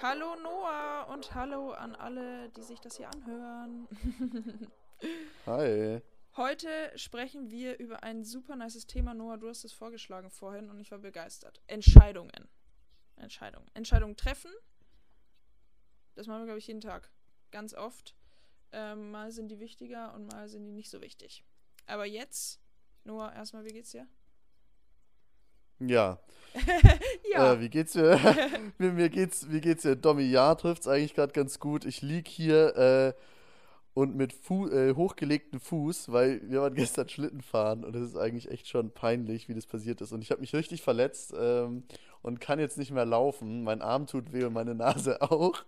Hallo Noah und hallo an alle, die sich das hier anhören. Hi. Heute sprechen wir über ein super nices Thema. Noah, du hast es vorgeschlagen vorhin und ich war begeistert. Entscheidungen. Entscheidungen. Entscheidungen treffen. Das machen wir, glaube ich, jeden Tag. Ganz oft. Ähm, mal sind die wichtiger und mal sind die nicht so wichtig. Aber jetzt, Noah, erstmal, wie geht's dir? Ja. ja. Äh, wie geht's dir? mir, mir geht's, wie geht's dir? Domi, ja, trifft's eigentlich gerade ganz gut. Ich lieg hier äh, und mit Fu äh, hochgelegten Fuß, weil wir waren gestern Schlitten fahren und es ist eigentlich echt schon peinlich, wie das passiert ist. Und ich habe mich richtig verletzt ähm, und kann jetzt nicht mehr laufen. Mein Arm tut weh und meine Nase auch.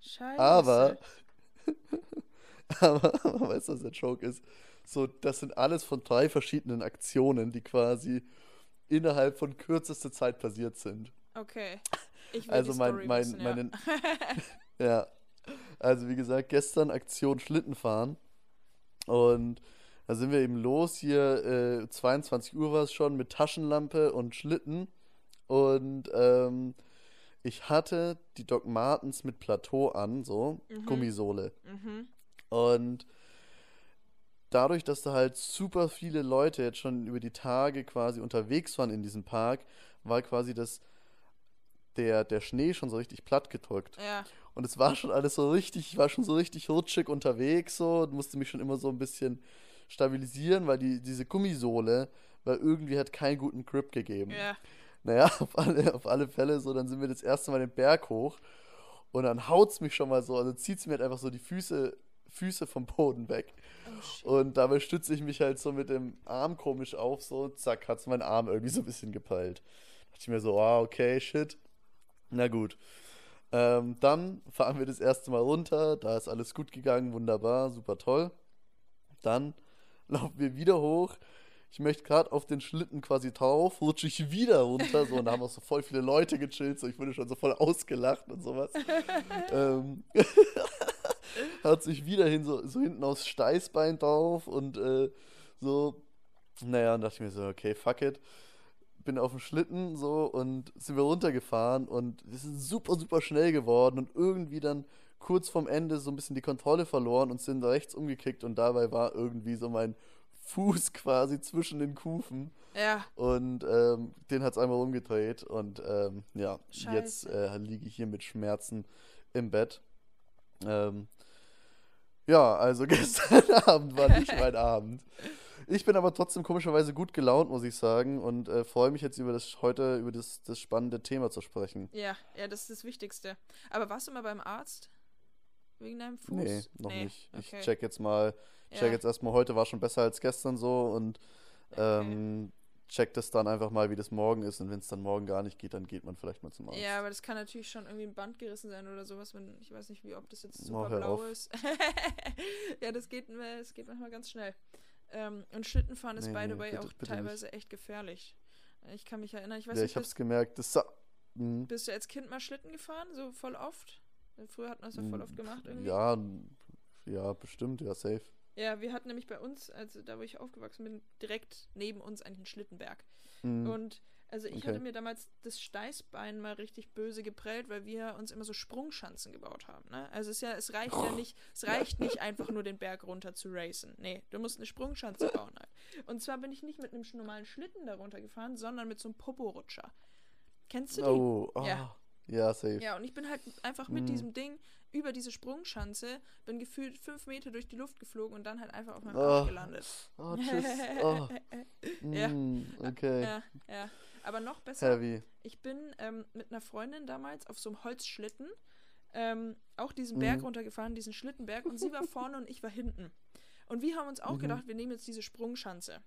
Scheiße. Aber, aber, aber weißt du, was der Joke ist? So, das sind alles von drei verschiedenen Aktionen, die quasi innerhalb von kürzester Zeit passiert sind. Okay. Ich will Also die mein, Story mein, wissen, ja. ja. Also wie gesagt, gestern Aktion Schlittenfahren. Und da sind wir eben los hier, äh, 22 Uhr war es schon, mit Taschenlampe und Schlitten. Und ähm, ich hatte die Doc Martens mit Plateau an, so, Mhm. Gummisohle. mhm. Und dadurch, dass da halt super viele Leute jetzt schon über die Tage quasi unterwegs waren in diesem Park, war quasi das, der, der Schnee schon so richtig platt gedrückt. Ja. Und es war schon alles so richtig, ich war schon so richtig rutschig unterwegs so und musste mich schon immer so ein bisschen stabilisieren, weil die, diese Gummisohle, weil irgendwie hat keinen guten Grip gegeben. Ja. Naja, auf alle, auf alle Fälle so, dann sind wir das erste Mal den Berg hoch und dann haut's mich schon mal so, also zieht's mir halt einfach so die Füße, Füße vom Boden weg. Oh. Und dabei stütze ich mich halt so mit dem Arm komisch auf, so, zack, hat's mein Arm irgendwie so ein bisschen gepeilt. Da dachte ich mir so, ah, okay, shit. Na gut. Ähm, dann fahren wir das erste Mal runter, da ist alles gut gegangen, wunderbar, super toll. Dann laufen wir wieder hoch. Ich möchte gerade auf den Schlitten quasi drauf, rutsche ich wieder runter, so, und da haben auch so voll viele Leute gechillt, so, ich wurde schon so voll ausgelacht und sowas. ähm, hat sich wieder hin, so, so hinten aufs Steißbein drauf und äh, so, naja, und dachte ich mir so, okay, fuck it. Bin auf dem Schlitten so und sind wir runtergefahren und wir sind super, super schnell geworden und irgendwie dann kurz vorm Ende so ein bisschen die Kontrolle verloren und sind rechts umgekickt und dabei war irgendwie so mein Fuß quasi zwischen den Kufen Ja. und ähm, den hat es einmal umgedreht und ähm, ja, jetzt Scheiße. äh, liege ich hier mit Schmerzen im Bett. Ähm, ja, also gestern Abend war nicht mein Abend. Ich bin aber trotzdem komischerweise gut gelaunt, muss ich sagen, und äh, freue mich jetzt über das heute über das, das spannende Thema zu sprechen. Ja, ja, das ist das Wichtigste. Aber warst du mal beim Arzt? Wegen deinem Fuß? Nee, noch Nee, nicht. Ich okay. check jetzt mal, check Ja, jetzt erstmal, heute war schon besser als gestern so und okay. ähm, check das dann einfach mal, wie das morgen ist. Und wenn es dann morgen gar nicht geht, dann geht man vielleicht mal zum Arzt. Ja, aber das kann natürlich schon irgendwie ein Band gerissen sein oder sowas, wenn ich weiß nicht, wie ob das jetzt Oh, super hör blau auf. ist. ja, das geht, das geht manchmal ganz schnell. Ähm, und Schlittenfahren ist Nee, by the way bitte- auch bitte teilweise echt gefährlich. Ich kann mich erinnern, ich weiß ja, nicht, ich hab's gemerkt. Das Mhm. bist du als Kind mal Schlitten gefahren? So voll oft? Früher hat man es ja voll oft gemacht irgendwie. Ja, ja, bestimmt, ja, safe. Ja, wir hatten nämlich bei uns, also da wo ich aufgewachsen bin, direkt neben uns einen Schlittenberg. Mhm. Und also ich Okay. hatte mir damals das Steißbein mal richtig böse geprellt, weil wir uns immer so Sprungschanzen gebaut haben. Ne? Also es, ist ja, es reicht ja nicht, es reicht nicht einfach nur den Berg runter zu racen. Nee, du musst eine Sprungschanze bauen halt. Und zwar bin ich nicht mit einem normalen Schlitten da runtergefahren, sondern mit so einem Poporutscher. Kennst du die? Oh, ah, Ja. Ja, safe. Ja, und ich bin halt einfach mit Mhm. diesem Ding über diese Sprungschanze, bin gefühlt fünf Meter durch die Luft geflogen und dann halt einfach auf meinem Oh. Arsch gelandet. Oh, tschüss. Oh. Ja. Mm, okay. Ja, ja. Aber noch besser, Heavy. ich bin ähm, mit einer Freundin damals auf so einem Holzschlitten ähm, auch diesen Berg Mhm. runtergefahren, diesen Schlittenberg, und sie war vorne und ich war hinten. Und wir haben uns auch Mhm. gedacht, wir nehmen jetzt diese Sprungschanze.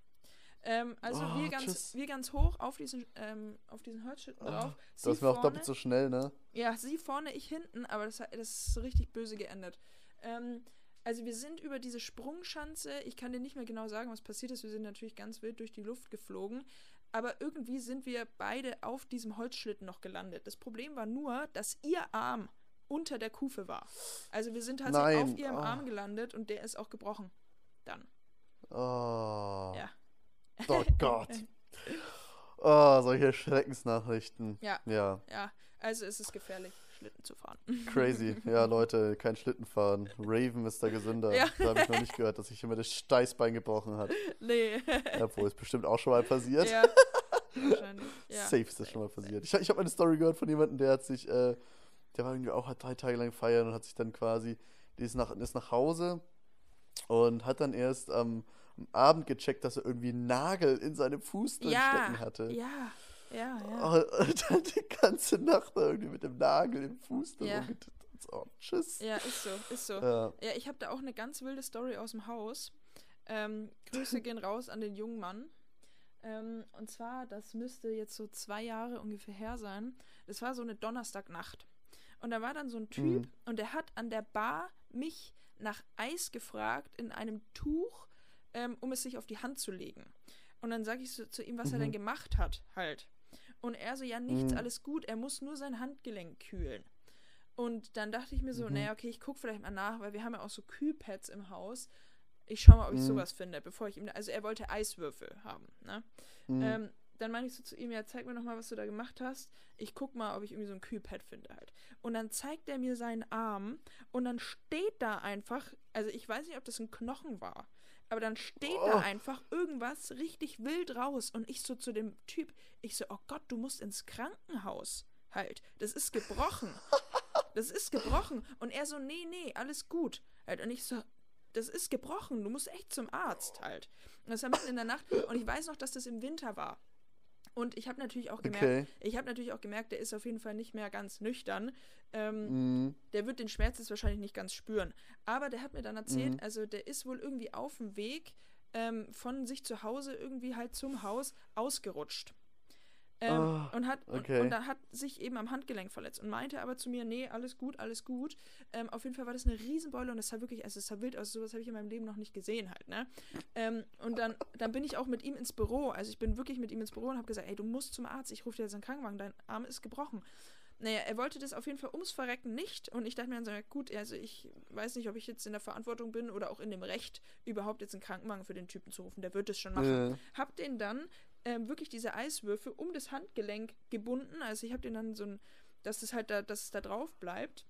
Ähm, also Oh, wir, ganz, tschüss. wir ganz hoch auf diesen, ähm, auf diesen Holzschlitten Oh, drauf. Sie Das war auch doppelt so schnell, ne? ja, sie vorne, ich hinten, aber das, hat- das ist richtig böse geendet. Ähm, also wir sind über diese Sprungschanze, ich kann dir nicht mehr genau sagen, was passiert ist, wir sind natürlich ganz wild durch die Luft geflogen, aber irgendwie sind wir beide auf diesem Holzschlitten noch gelandet. Das Problem war nur, dass ihr Arm unter der Kufe war. Also wir sind tatsächlich Nein, auf ihrem oh. Arm gelandet und der ist auch gebrochen. Dann. Oh. Ja. Oh Gott. Oh, solche Schreckensnachrichten. Ja. Ja, Ja, also ist es gefährlich, Schlitten zu fahren. crazy. Ja, Leute, kein Schlitten fahren. Raven ist da gesünder. Ja. Da habe ich noch nicht gehört, dass sich immer das Steißbein gebrochen hat. nee. Obwohl, ist bestimmt auch schon mal passiert. ja. Wahrscheinlich. Ja. Safe ist das schon mal passiert. Ich, ich habe eine Story gehört von jemandem, der hat sich, äh, der war irgendwie auch hat drei Tage lang feiern und hat sich dann quasi, die ist nach, ist nach Hause und hat dann erst am am Abend gecheckt, dass er irgendwie einen Nagel in seinem Fuß drin Ja. stecken hatte. Ja. Ja, ja. Und, dann die ganze Nacht da irgendwie mit dem Nagel im Fuß drin Ja. So, tschüss. Ja, ist so, ist so. Ja. Ja, ich habe da auch eine ganz wilde Story aus dem Haus. Ähm, Grüße gehen raus an den jungen Mann. Ähm, und zwar, das müsste jetzt so zwei Jahre ungefähr her sein. Das war so eine Donnerstagnacht. Und da war dann so ein Typ Mhm. und der hat an der Bar mich nach Eis gefragt in einem Tuch, ähm, um es sich auf die Hand zu legen. Und dann sage ich so zu ihm, was er Mhm. denn gemacht hat, halt. Und er so, ja, nichts, Mhm. alles gut, er muss nur sein Handgelenk kühlen. Und dann dachte ich mir so, Mhm. naja, okay, ich gucke vielleicht mal nach, weil wir haben ja auch so Kühlpads im Haus. Ich schau mal, ob ich Mhm. sowas finde, bevor ich ihm. Also er wollte Eiswürfel haben, ne? Mhm. Ähm, dann meine ich so zu ihm, ja, zeig mir noch mal, was du da gemacht hast. Ich guck mal, ob ich irgendwie so ein Kühlpad finde halt. Und dann zeigt er mir seinen Arm und dann steht da einfach, also ich weiß nicht, ob das ein Knochen war, aber dann steht Oh. da einfach irgendwas richtig wild raus und ich so zu dem Typ, ich so, oh Gott, du musst ins Krankenhaus halt. Das ist gebrochen. Das ist gebrochen. Und er so, nee, nee, alles gut. Halt. Und ich so, das ist gebrochen. Du musst echt zum Arzt halt. Und das war mitten in der Nacht. Und ich weiß noch, dass das im Winter war. Und ich habe natürlich auch gemerkt, Okay. ich habe natürlich auch gemerkt, der ist auf jeden Fall nicht mehr ganz nüchtern. Ähm, Mhm. der wird den Schmerz jetzt wahrscheinlich nicht ganz spüren. Aber der hat mir dann erzählt, Mhm. also der ist wohl irgendwie auf dem Weg ähm, von sich zu Hause irgendwie halt zum Haus ausgerutscht. Ähm, Ah, und, hat, okay. und, und da hat sich eben am Handgelenk verletzt und meinte aber zu mir, nee, alles gut, alles gut. Ähm, auf jeden Fall war das eine Riesenbeule und es sah wirklich, also es sah wild aus, sowas habe ich in meinem Leben noch nicht gesehen halt, ne? Ähm, und dann, dann bin ich auch mit ihm ins Büro, also ich bin wirklich mit ihm ins Büro und habe gesagt, ey, du musst zum Arzt, ich rufe dir jetzt einen Krankenwagen, dein Arm ist gebrochen. Naja, er wollte das auf jeden Fall ums Verrecken nicht. Und ich dachte mir dann so, gut, also ich weiß nicht, ob ich jetzt in der Verantwortung bin oder auch in dem Recht, überhaupt jetzt einen Krankenwagen für den Typen zu rufen. Der wird es schon machen. Ja. Hab den dann ähm, wirklich diese Eiswürfel um das Handgelenk gebunden. Also ich habe den dann so ein, dass es halt da, dass es da drauf bleibt.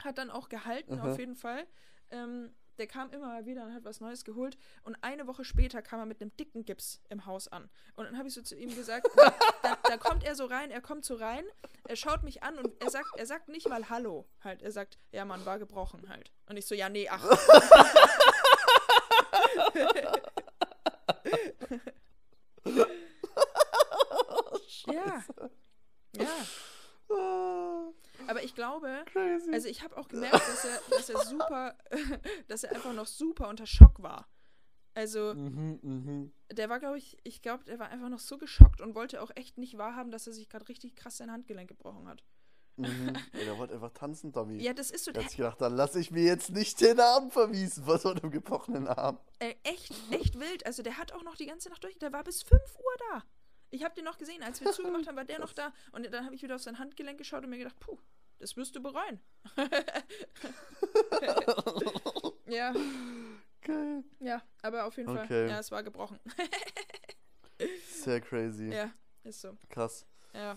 Hat dann auch gehalten, Aha. auf jeden Fall. Ähm, der kam immer mal wieder und hat was Neues geholt. Und eine Woche später kam er mit einem dicken Gips im Haus an. Und dann habe ich so zu ihm gesagt, da, da, kommt er so rein, er kommt so rein, er schaut mich an und er sagt, er sagt nicht mal Hallo halt. Er sagt, ja, Mann, war gebrochen halt. Und ich so, ja, nee, ach. ja. Ja. Aber ich glaube, crazy. also ich habe auch gemerkt, dass er, dass er super, dass er einfach noch super unter Schock war. Also, mhm, mhm. der war, glaube ich, ich glaube, der war einfach noch so geschockt und wollte auch echt nicht wahrhaben, dass er sich gerade richtig krass sein Handgelenk gebrochen hat. Mhm. Ja, der wollte einfach tanzen, Tommy. Ja, das ist so, Der hat sich gedacht, dann lasse ich mir jetzt nicht den Arm vermiesen von so einem gebrochenen Arm. äh, echt, echt wild. Also der hat auch noch die ganze Nacht durch, der war bis 5 Uhr da. Ich habe den noch gesehen, als wir zugemacht haben, war der noch da. Und dann habe ich wieder auf sein Handgelenk geschaut und mir gedacht, puh, das wirst du bereuen. ja, Geil. ja, aber auf jeden Fall, Okay. ja, es war gebrochen. Sehr crazy. ja, ist so. Krass. Ja,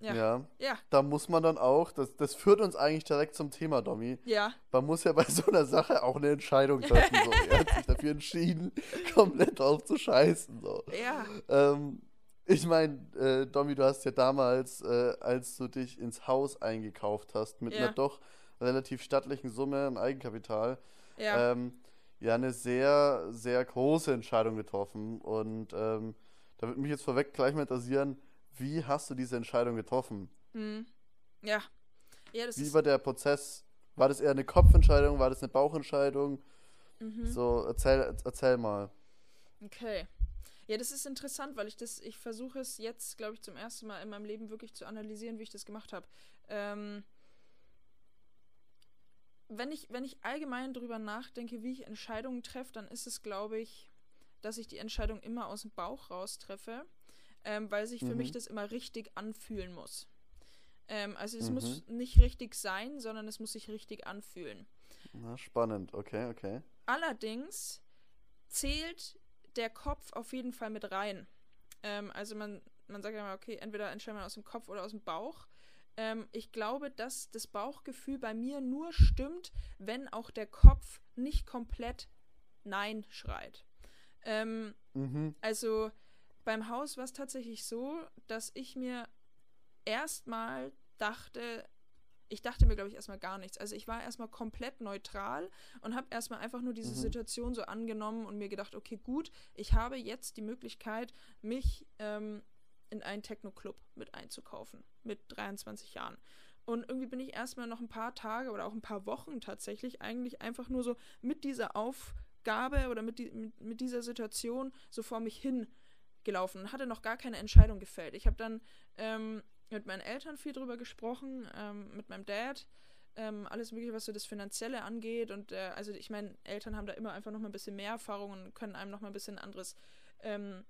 Ja. Ja. ja, Da muss man dann auch, das, das führt uns eigentlich direkt zum Thema, Domi. ja, Man muss ja bei so einer Sache auch eine Entscheidung treffen. So. Er hat sich dafür entschieden, komplett drauf zu scheißen. So. ja, Ähm, ich meine, äh, Domi, du hast ja damals, äh, als du dich ins Haus eingekauft hast, mit Ja. einer doch relativ stattlichen Summe an Eigenkapital, ja. ähm, ja eine sehr, sehr große Entscheidung getroffen. Und ähm, da würde mich jetzt vorweg gleich mal interessieren, wie hast du diese Entscheidung getroffen? Hm. Ja. Ja, Wie war der Prozess? War das eher eine Kopfentscheidung? War das eine Bauchentscheidung? Mhm. So, erzähl, erzähl mal. Okay. Ja, das ist interessant, weil ich das, ich versuche es jetzt, glaube ich, zum ersten Mal in meinem Leben wirklich zu analysieren, wie ich das gemacht habe. Ähm, wenn ich, wenn ich allgemein drüber nachdenke, wie ich Entscheidungen treffe, dann ist es, glaube ich, dass ich die Entscheidung immer aus dem Bauch raus treffe, ähm, weil sich für Mhm. mich das immer richtig anfühlen muss. Ähm, also es Mhm. muss nicht richtig sein, sondern es muss sich richtig anfühlen. Na, spannend. Okay, okay. Allerdings zählt der Kopf auf jeden Fall mit rein. Ähm, also man, man sagt ja immer, okay, entweder entscheidet man aus dem Kopf oder aus dem Bauch. Ähm, ich glaube, dass das Bauchgefühl bei mir nur stimmt, wenn auch der Kopf nicht komplett Nein schreit. Ähm, Mhm. also beim Haus war es tatsächlich so, dass ich mir erstmal dachte, ich dachte mir, glaube ich, erstmal gar nichts. Also ich war erstmal komplett neutral und habe erstmal einfach nur diese Mhm. Situation so angenommen und mir gedacht, okay, gut, ich habe jetzt die Möglichkeit, mich ähm, in einen Techno-Club mit einzukaufen, mit 23 Jahren. Und irgendwie bin ich erstmal noch ein paar Tage oder auch ein paar Wochen tatsächlich eigentlich einfach nur so mit dieser Aufgabe oder mit, die, mit, mit dieser Situation so vor mich hin gelaufen und hatte noch gar keine Entscheidung gefällt. Ich habe dann ähm, mit meinen Eltern viel drüber gesprochen, ähm, mit meinem Dad, ähm, alles mögliche, was so das Finanzielle angeht. Und äh, also ich meine, Eltern haben da immer einfach noch mal ein bisschen mehr Erfahrung und können einem noch mal ein bisschen anderes ähm,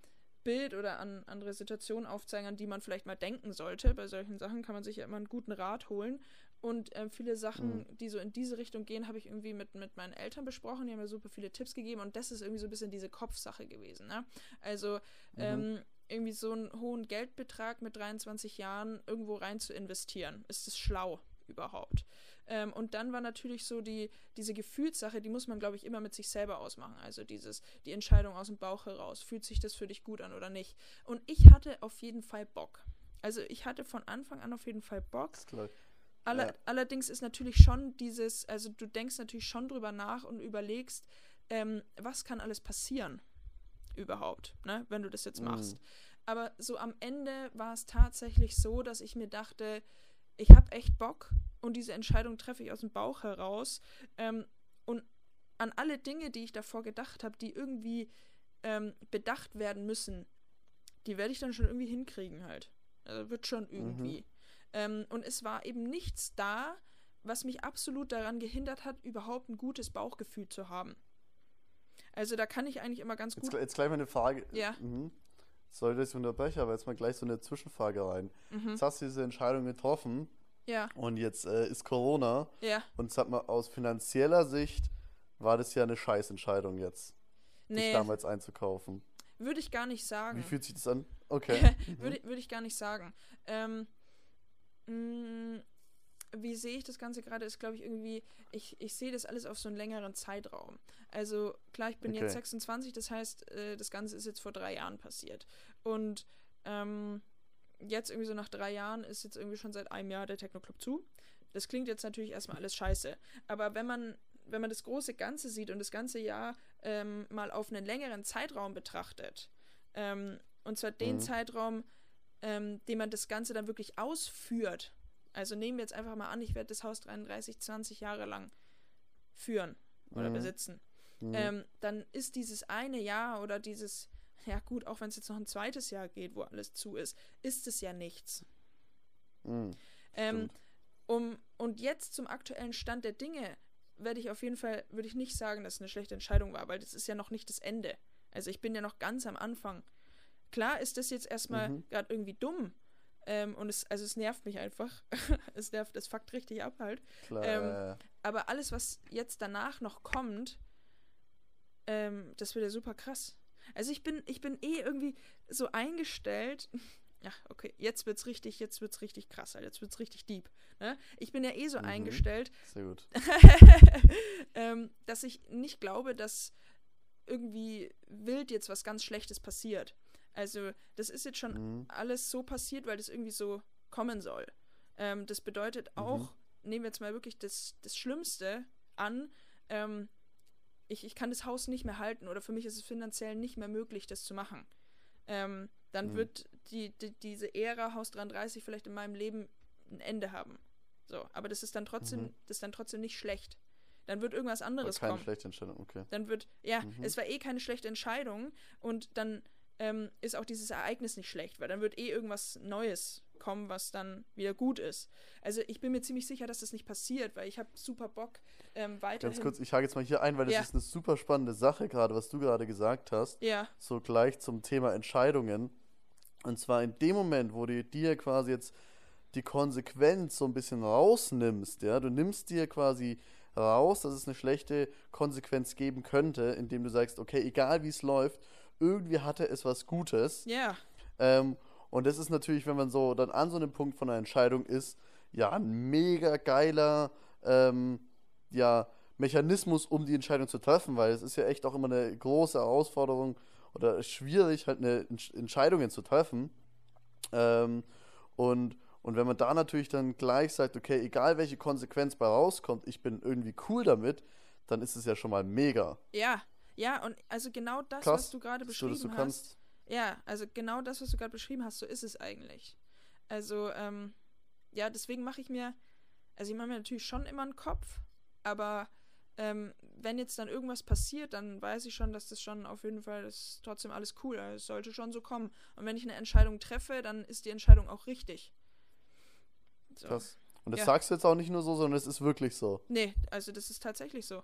Bild oder an andere Situationen aufzeigen, an die man vielleicht mal denken sollte. Bei solchen Sachen kann man sich ja immer einen guten Rat holen. Und ähm, viele Sachen, Mhm. die so in diese Richtung gehen, habe ich irgendwie mit, mit meinen Eltern besprochen. Die haben mir super viele Tipps gegeben. Und das ist irgendwie so ein bisschen diese Kopfsache gewesen. Ne? Also ähm, irgendwie so einen hohen Geldbetrag mit 23 Jahren irgendwo rein zu investieren. Ist es schlau überhaupt? Ähm, und dann war natürlich so die, diese Gefühlssache, die muss man, glaube ich, immer mit sich selber ausmachen. Also dieses, die Entscheidung aus dem Bauch heraus. Fühlt sich das für dich gut an oder nicht? Und ich hatte auf jeden Fall Bock. Also ich hatte von Anfang an auf jeden Fall Bock. Aller, Ja. Allerdings ist natürlich schon dieses, also du denkst natürlich schon drüber nach und überlegst, ähm, was kann alles passieren überhaupt, ne, wenn du das jetzt Mhm. machst. Aber so am Ende war es tatsächlich so, dass ich mir dachte, ich habe echt Bock und diese Entscheidung treffe ich aus dem Bauch heraus. Ähm, und an alle Dinge, die ich davor gedacht habe, die irgendwie ähm, bedacht werden müssen, die werde ich dann schon irgendwie hinkriegen halt. Also wird schon irgendwie. Ähm, und es war eben nichts da, was mich absolut daran gehindert hat, überhaupt ein gutes Bauchgefühl zu haben. Also da kann ich eigentlich immer ganz Jetzt, gut. jetzt gleich mal eine Frage. Ja. Mhm. Dass ich unterbreche, aber jetzt mal gleich so eine Zwischenfrage rein. Mhm. Jetzt hast du diese Entscheidung getroffen Ja, und jetzt äh, ist Corona ja. und sag mal, aus finanzieller Sicht war das ja eine Scheißentscheidung jetzt, dich Nee, damals einzukaufen. würde ich gar nicht sagen. Wie fühlt sich das an? Okay. Mhm. würde, würde ich gar nicht sagen. Ähm, mh, wie sehe ich das Ganze gerade? Ist, glaube ich, irgendwie, ich, ich sehe das alles auf so einen längeren Zeitraum. Also, klar, ich bin Okay. jetzt 26, das heißt, äh, das Ganze ist jetzt vor drei Jahren passiert. Und ähm, jetzt irgendwie so nach drei Jahren ist jetzt irgendwie schon seit einem Jahr der Techno-Club zu. Das klingt jetzt natürlich erstmal alles scheiße. Aber wenn man, wenn man das große Ganze sieht und das ganze Jahr ähm, mal auf einen längeren Zeitraum betrachtet, ähm, und zwar den Mhm. Zeitraum, ähm, den man das Ganze dann wirklich ausführt. Also nehmen wir jetzt einfach mal an, ich werde das Haus 33, 20 Jahre lang führen oder Mhm. besitzen. Mhm. Ähm, dann ist dieses eine Jahr oder dieses, ja gut, auch wenn es jetzt noch ein zweites Jahr geht, wo alles zu ist, ist es ja nichts. Mhm. Ähm, um, und jetzt zum aktuellen Stand der Dinge werde ich auf jeden Fall, würde ich nicht sagen, dass es eine schlechte Entscheidung war, weil das ist ja noch nicht das Ende. Also ich bin ja noch ganz am Anfang. Klar ist das jetzt erstmal Mhm. gerade irgendwie dumm. Ähm, und es, also es nervt mich einfach. es nervt, es fuckt richtig ab halt. Klar. ähm, äh, Aber alles, was jetzt danach noch kommt, ähm, das wird ja super krass. Also ich bin, ich bin eh irgendwie so eingestellt. Ja, okay, jetzt wird's richtig, jetzt wird's richtig krass, halt. jetzt wird's richtig deep. Ne? Ich bin ja eh so Mhm. eingestellt, sehr gut. ähm, dass ich nicht glaube, dass irgendwie wild jetzt was ganz Schlechtes passiert. Also, das ist jetzt schon Mhm. alles so passiert, weil das irgendwie so kommen soll. Ähm, das bedeutet auch, nehmen wir jetzt mal wirklich das, das Schlimmste an, ähm, ich, ich kann das Haus nicht mehr halten oder für mich ist es finanziell nicht mehr möglich, das zu machen. Ähm, dann Mhm. wird die, die, diese Ära Haus 33 vielleicht in meinem Leben ein Ende haben. So, aber das ist dann trotzdem, Mhm. das ist dann trotzdem nicht schlecht. Dann wird irgendwas anderes keine kommen. schlechte Entscheidung, okay. Dann wird, ja, Mhm. es war eh keine schlechte Entscheidung und dann ähm, ist auch dieses Ereignis nicht schlecht, weil dann wird eh irgendwas Neues kommen, was dann wieder gut ist. Also ich bin mir ziemlich sicher, dass das nicht passiert, weil ich habe super Bock ähm, weiterhin. Ganz kurz, ich hake jetzt mal hier ein, weil das Ja. ist eine super spannende Sache gerade, was du gerade gesagt hast. Ja, So gleich zum Thema Entscheidungen. Und zwar in dem Moment, wo du dir quasi jetzt die Konsequenz so ein bisschen rausnimmst, ja, du nimmst dir quasi raus, dass es eine schlechte Konsequenz geben könnte, indem du sagst, okay, egal wie es läuft, irgendwie hatte es was Gutes. ja, Ähm, Und das ist natürlich, wenn man so dann an so einem Punkt von einer Entscheidung ist, ja, ein mega geiler, ähm, ja, Mechanismus, um die Entscheidung zu treffen, weil es ist ja echt auch immer eine große Herausforderung oder schwierig, halt eine Entscheidungen zu treffen. Ähm, und, und wenn man da natürlich dann gleich sagt, okay, egal welche Konsequenz bei rauskommt, ich bin irgendwie cool damit, dann ist es ja schon mal mega. Ja, ja, und also genau das, Krass, was du gerade beschrieben du, hast. Kannst. Ja, also genau das, was du gerade beschrieben hast, so ist es eigentlich. Also, ähm, ja, deswegen mache ich mir, also ich mache mir natürlich schon immer einen Kopf, aber ähm, wenn jetzt dann irgendwas passiert, dann weiß ich schon, dass das schon auf jeden Fall das ist trotzdem alles cool. Also es sollte schon so kommen. Und wenn ich eine Entscheidung treffe, dann ist die Entscheidung auch richtig. So. Krass. Und das ja. sagst du jetzt auch nicht nur so, sondern es ist wirklich so. Nee, also das ist tatsächlich so.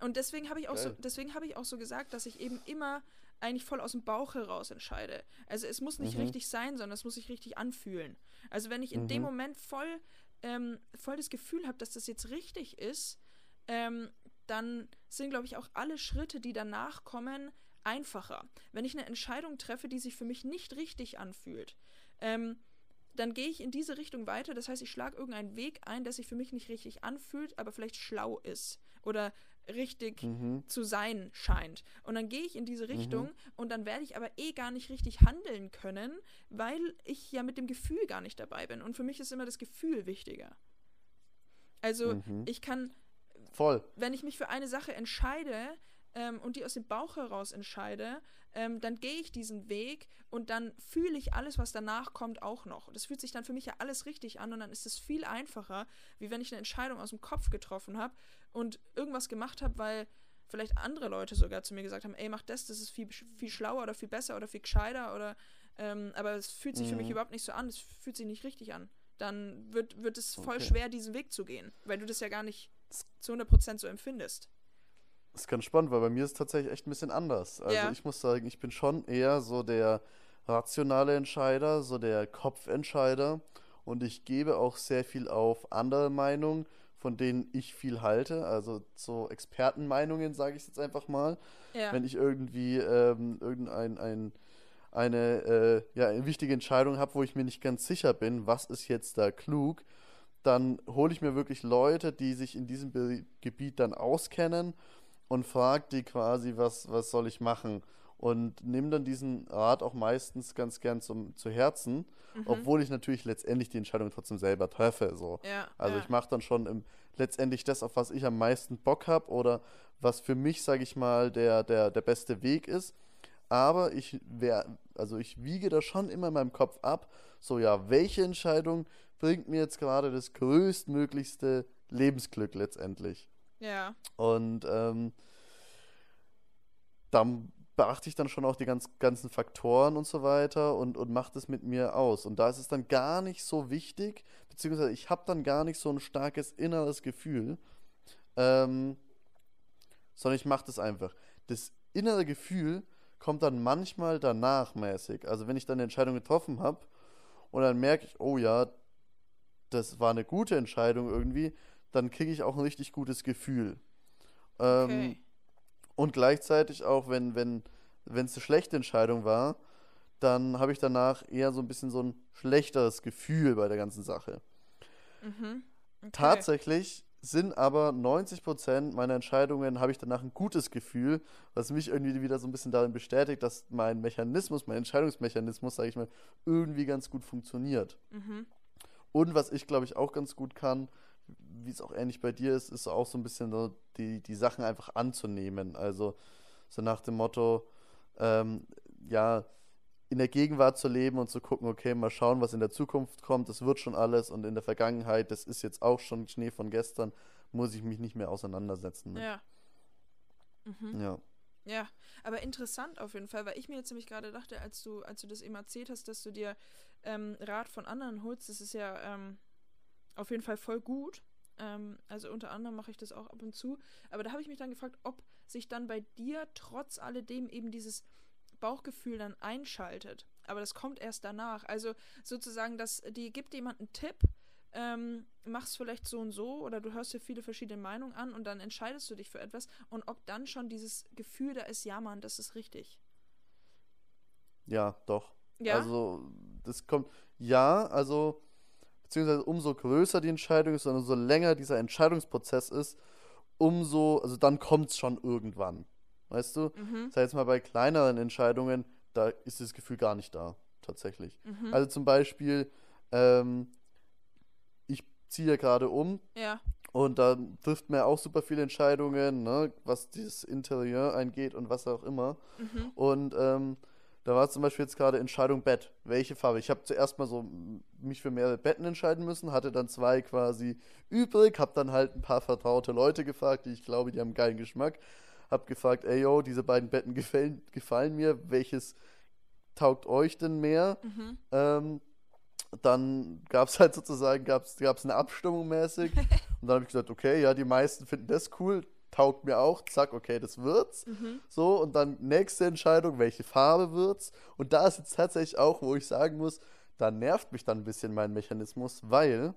Und deswegen habe ich auch so, deswegen habe ich auch so gesagt, dass ich eben immer eigentlich voll aus dem Bauch heraus entscheide. Also es muss nicht mhm. richtig sein, sondern es muss sich richtig anfühlen. Also wenn ich in mhm. dem Moment voll, ähm, voll das Gefühl habe, dass das jetzt richtig ist, ähm, dann sind, glaube ich, auch alle Schritte, die danach kommen, einfacher. Wenn ich eine Entscheidung treffe, die sich für mich nicht richtig anfühlt, ähm, dann gehe ich in diese Richtung weiter. Das heißt, ich schlage irgendeinen Weg ein, der sich für mich nicht richtig anfühlt, aber vielleicht schlau ist oder richtig mhm. zu sein scheint. Und dann gehe ich in diese Richtung mhm. und dann werde ich aber eh gar nicht richtig handeln können, weil ich ja mit dem Gefühl gar nicht dabei bin. Und für mich ist immer das Gefühl wichtiger. Also mhm. ich kann Voll. Wenn ich mich für eine Sache entscheide ähm, und die aus dem Bauch heraus entscheide, ähm, dann gehe ich diesen Weg und dann fühle ich alles, was danach kommt, auch noch. Das fühlt sich dann für mich ja alles richtig an und dann ist es viel einfacher, wie wenn ich eine Entscheidung aus dem Kopf getroffen habe und irgendwas gemacht habe, weil vielleicht andere Leute sogar zu mir gesagt haben, ey, mach das, das ist viel, viel schlauer oder viel besser oder viel gescheiter oder ähm, aber es fühlt sich mhm. für mich mhm. überhaupt nicht so an, es fühlt sich nicht richtig an. Dann wird, wird es voll okay. schwer, diesen Weg zu gehen, weil du das ja gar nicht zu 100% so empfindest. Das ist ganz spannend, weil bei mir ist es tatsächlich echt ein bisschen anders. Also ja. ich muss sagen, ich bin schon eher so der rationale Entscheider, so der Kopfentscheider und ich gebe auch sehr viel auf andere Meinungen, von denen ich viel halte, also so Expertenmeinungen, sage ich jetzt einfach mal. Ja. Wenn ich irgendwie ähm, irgendein ein, eine, äh, ja, eine wichtige Entscheidung habe, wo ich mir nicht ganz sicher bin, was ist jetzt da klug, dann hole ich mir wirklich Leute, die sich in diesem Be Gebiet dann auskennen und frage die quasi, was, was soll ich machen? Und nehme dann diesen Rat auch meistens ganz gern zum, zu Herzen, mhm. obwohl ich natürlich letztendlich die Entscheidung trotzdem selber treffe. So. Ja, also ja. ich mache dann schon im, letztendlich das, auf was ich am meisten Bock habe oder was für mich, sage ich mal, der, der, der beste Weg ist. Aber ich wär, also ich wiege da schon immer in meinem Kopf ab, so ja, welche Entscheidung bringt mir jetzt gerade das größtmöglichste Lebensglück letztendlich. Ja. Und ähm, dann beachte ich dann schon auch die ganz, ganzen Faktoren und so weiter und, und mache das mit mir aus. Und da ist es dann gar nicht so wichtig, beziehungsweise ich habe dann gar nicht so ein starkes inneres Gefühl, ähm, sondern ich mache das einfach. Das innere Gefühl kommt dann manchmal danach mäßig. Also wenn ich dann eine Entscheidung getroffen habe und dann merke ich, oh ja, das war eine gute Entscheidung irgendwie, dann kriege ich auch ein richtig gutes Gefühl. Ähm, okay. Und gleichzeitig auch, wenn wenn wenn es eine schlechte Entscheidung war, dann habe ich danach eher so ein bisschen so ein schlechteres Gefühl bei der ganzen Sache. Mhm. Okay. Tatsächlich sind aber 90% meiner Entscheidungen, habe ich danach ein gutes Gefühl, was mich irgendwie wieder so ein bisschen darin bestätigt, dass mein Mechanismus, mein Entscheidungsmechanismus, sage ich mal, irgendwie ganz gut funktioniert. Mhm. Und was ich, glaube ich, auch ganz gut kann, wie es auch ähnlich bei dir ist, ist auch so ein bisschen so die, die Sachen einfach anzunehmen. Also so nach dem Motto, ähm, ja, in der Gegenwart zu leben und zu gucken, okay, mal schauen, was in der Zukunft kommt, das wird schon alles und in der Vergangenheit, das ist jetzt auch schon Schnee von gestern, muss ich mich nicht mehr auseinandersetzen. Mit. Ja. Mhm. Ja. Ja, aber interessant auf jeden Fall, weil ich mir jetzt nämlich gerade dachte, als du, als du das eben erzählt hast, dass du dir ähm, Rat von anderen holst, das ist ja ähm, auf jeden Fall voll gut. Ähm, also unter anderem mache ich das auch ab und zu. Aber da habe ich mich dann gefragt, ob sich dann bei dir trotz alledem eben dieses Bauchgefühl dann einschaltet. Aber das kommt erst danach. Also sozusagen, dass die gibt jemand einen Tipp, ähm, machst vielleicht so und so oder du hörst dir viele verschiedene Meinungen an und dann entscheidest du dich für etwas und ob dann schon dieses Gefühl da ist, ja Mann, das ist richtig. Ja, doch. Ja. Also, das kommt, ja, also, beziehungsweise umso größer die Entscheidung ist und umso länger dieser Entscheidungsprozess ist, umso, also dann kommt es schon irgendwann. Weißt du? mhm. Sei jetzt mal bei kleineren Entscheidungen, da ist das Gefühl gar nicht da, tatsächlich. Mhm. Also zum Beispiel, ähm, ich ziehe gerade um ja. und da trifft man ja auch super viele Entscheidungen, ne, was dieses Interieur angeht und was auch immer. Mhm. Und ähm, da war zum Beispiel jetzt gerade Entscheidung Bett. Welche Farbe? Ich habe zuerst mal so mich für mehrere Betten entscheiden müssen, hatte dann zwei quasi übrig, habe dann halt ein paar vertraute Leute gefragt, die ich glaube, die haben geilen Geschmack. Hab gefragt, ey yo, diese beiden Betten gefallen, gefallen mir, welches taugt euch denn mehr? Mhm. Ähm, dann gab es halt sozusagen gab's, gab's eine Abstimmung mäßig. und dann habe ich gesagt, okay, ja, die meisten finden das cool, taugt mir auch, zack, okay, das wird's. Mhm. So, und dann nächste Entscheidung, welche Farbe wird's? Und da ist jetzt tatsächlich auch, wo ich sagen muss, da nervt mich dann ein bisschen mein Mechanismus, weil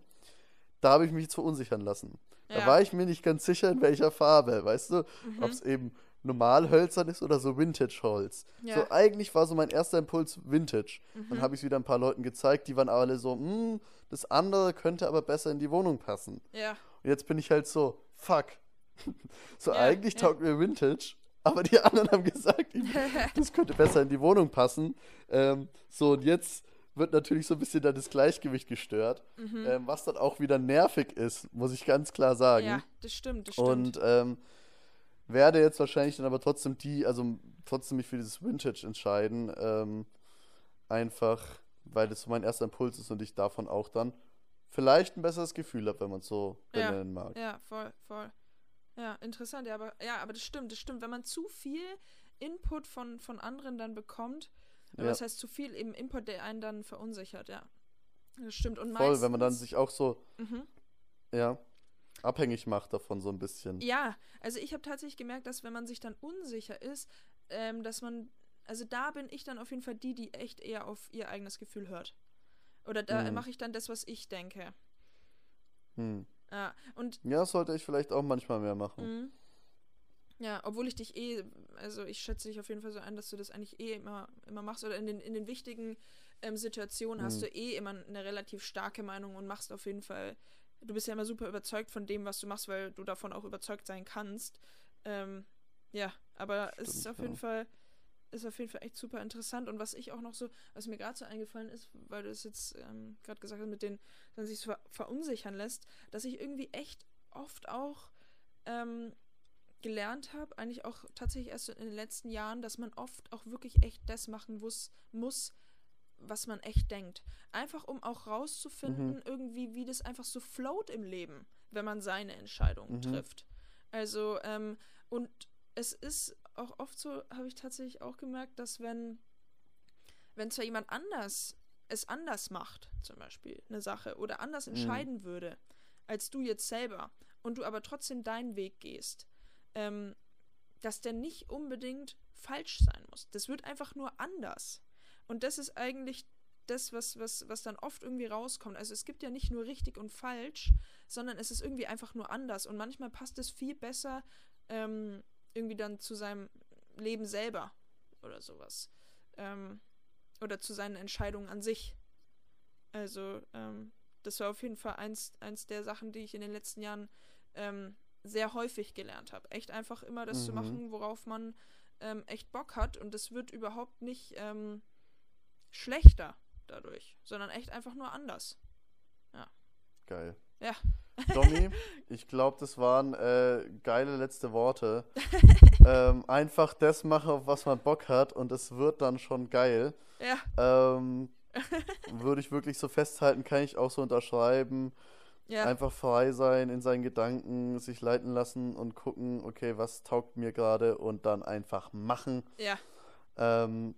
da habe ich mich jetzt verunsichern lassen. Da Ja. war ich mir nicht ganz sicher, in welcher Farbe, weißt du? Mhm. Ob es eben normal hölzern ist oder so Vintage-Holz. Ja. So, eigentlich war so mein erster Impuls Vintage. Mhm. Dann habe ich es wieder ein paar Leuten gezeigt, die waren alle so, "Hm, das andere könnte aber besser in die Wohnung passen. Ja. Und jetzt bin ich halt so, fuck. so, Ja, eigentlich ja. taugt mir Vintage, aber die anderen haben gesagt, das könnte besser in die Wohnung passen. Ähm, so, und jetzt wird natürlich so ein bisschen dann das Gleichgewicht gestört, Mhm. ähm, was dann auch wieder nervig ist, muss ich ganz klar sagen. ja, das stimmt, das stimmt. Und ähm, werde jetzt wahrscheinlich dann aber trotzdem die, also trotzdem mich für dieses Vintage entscheiden. Ähm, einfach, weil das so mein erster Impuls ist und ich davon auch dann vielleicht ein besseres Gefühl habe, wenn man es so Ja, benennen mag. Ja, voll, voll. Ja, interessant, ja, aber ja, aber das stimmt, das stimmt. Wenn man zu viel Input von, von anderen dann bekommt, Ja. das heißt zu viel eben Input, der einen dann verunsichert, ja. Das stimmt. Und Voll, wenn man dann meistens- sich auch so, Mhm. ja, abhängig macht davon so ein bisschen. Ja, also ich habe tatsächlich gemerkt, dass wenn man sich dann unsicher ist, ähm, dass man, also da bin ich dann auf jeden Fall die, die echt eher auf ihr eigenes Gefühl hört. Oder da Mhm. mache ich dann das, was ich denke. Hm. Ja, und Ja, das sollte ich vielleicht auch manchmal mehr machen. Mhm. Ja, obwohl ich dich eh, also ich schätze dich auf jeden Fall so ein, dass du das eigentlich eh immer, immer machst oder in den, in den wichtigen ähm, Situationen hast Mhm. du eh immer eine relativ starke Meinung und machst auf jeden Fall, du bist ja immer super überzeugt von dem, was du machst, weil du davon auch überzeugt sein kannst. Ähm, ja, aber es ist Stimmt, auf jeden ja. Fall, ist auf jeden Fall echt super interessant und was ich auch noch so, was mir gerade so eingefallen ist, weil du es jetzt ähm, gerade gesagt hast, mit den, dass sich ver verunsichern lässt, dass ich irgendwie echt oft auch ähm, gelernt habe, eigentlich auch tatsächlich erst in den letzten Jahren, dass man oft auch wirklich echt das machen muss, muss was man echt denkt. Einfach um auch rauszufinden, Mhm. irgendwie, wie das einfach so float im Leben, wenn man seine Entscheidungen Mhm. trifft. Also, ähm, und es ist auch oft so, habe ich tatsächlich auch gemerkt, dass wenn, wenn zwar jemand anders es anders macht, zum Beispiel eine Sache, oder anders Mhm. entscheiden würde, als du jetzt selber, und du aber trotzdem deinen Weg gehst, ähm, dass der nicht unbedingt falsch sein muss. Das wird einfach nur anders. Und das ist eigentlich das, was, was, was dann oft irgendwie rauskommt. Also es gibt ja nicht nur richtig und falsch, sondern es ist irgendwie einfach nur anders. Und manchmal passt es viel besser ähm, irgendwie dann zu seinem Leben selber oder sowas. Ähm, oder zu seinen Entscheidungen an sich. Also, ähm, das war auf jeden Fall eins, eins der Sachen, die ich in den letzten Jahren ähm, sehr häufig gelernt habe. Echt einfach immer das zu Mhm. machen, worauf man ähm, echt Bock hat. Und es wird überhaupt nicht ähm, schlechter dadurch, sondern echt einfach nur anders. Geil. Ja. Domi, ich glaube, das waren äh, geile letzte Worte. ähm, einfach das machen, auf was man Bock hat und es wird dann schon geil. Ja, Ähm, würde ich wirklich so festhalten, kann ich auch so unterschreiben. ja, Einfach frei sein in seinen Gedanken, sich leiten lassen und gucken, okay, was taugt mir gerade und dann einfach machen. ja, Ähm,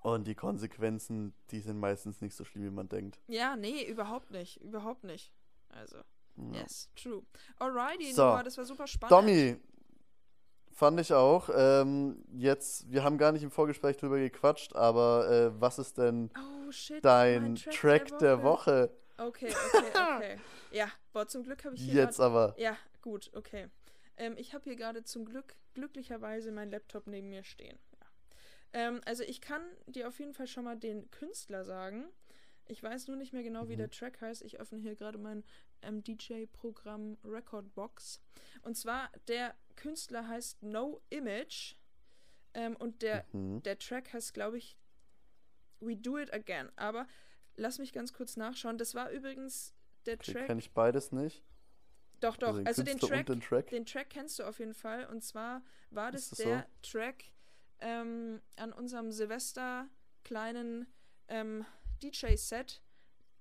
und die Konsequenzen, die sind meistens nicht so schlimm, wie man denkt. ja, nee, überhaupt nicht, überhaupt nicht. Also, Ja. yes, true. Alrighty, So. Noah, das war super spannend. Domi, fand ich auch. Ähm, jetzt, wir haben gar nicht im Vorgespräch drüber gequatscht, aber äh, was ist denn Oh shit, dein mein Track, der, Woche? Okay, okay, okay. ja, boah, zum Glück habe ich hier Jetzt grad- aber. Ja, gut, okay. Ähm, ich habe hier gerade zum Glück glücklicherweise meinen Laptop neben mir stehen. Ja. Ähm, also ich kann dir auf jeden Fall schon mal den Künstler sagen. Ich weiß nur nicht mehr genau, wie Mhm. der Track heißt. Ich öffne hier gerade mein ähm, DJ-Programm Recordbox. Und zwar, der Künstler heißt No Image. Ähm, und der, Mhm. der Track heißt, glaube ich, We Do It Again. Aber lass mich ganz kurz nachschauen. Das war übrigens der Okay, Track. kenne ich beides nicht. Doch, doch. Also den Also, den, Track, den Track. den Track kennst du auf jeden Fall. Und zwar war das, das der Track ähm, an unserem Silvester kleinen ähm, DJ-Set.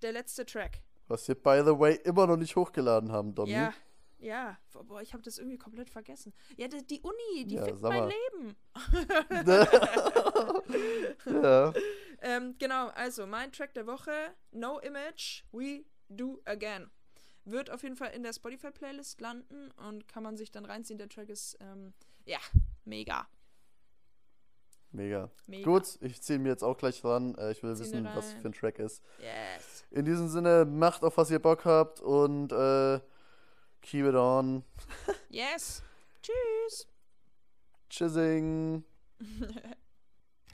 Der letzte Track. Was wir, by the way, immer noch nicht hochgeladen haben, Domi. Ja. Ja, boah, ich habe das irgendwie komplett vergessen. Ja, die, die Uni, die Ja, fickt mein. Leben. ja. Ähm, genau, also mein Track der Woche, No Image, We Do Again. Wird auf jeden Fall in der Spotify-Playlist landen und kann man sich dann reinziehen. Der Track ist, ähm, ja, mega. Mega. Mega. Gut, ich ziehe mir jetzt auch gleich ran. Äh, ich will Zieh wissen, was für ein Track ist. Yes. In diesem Sinne, macht auf was ihr Bock habt und äh, keep it on. Yes. Tschüss. Tschüssing.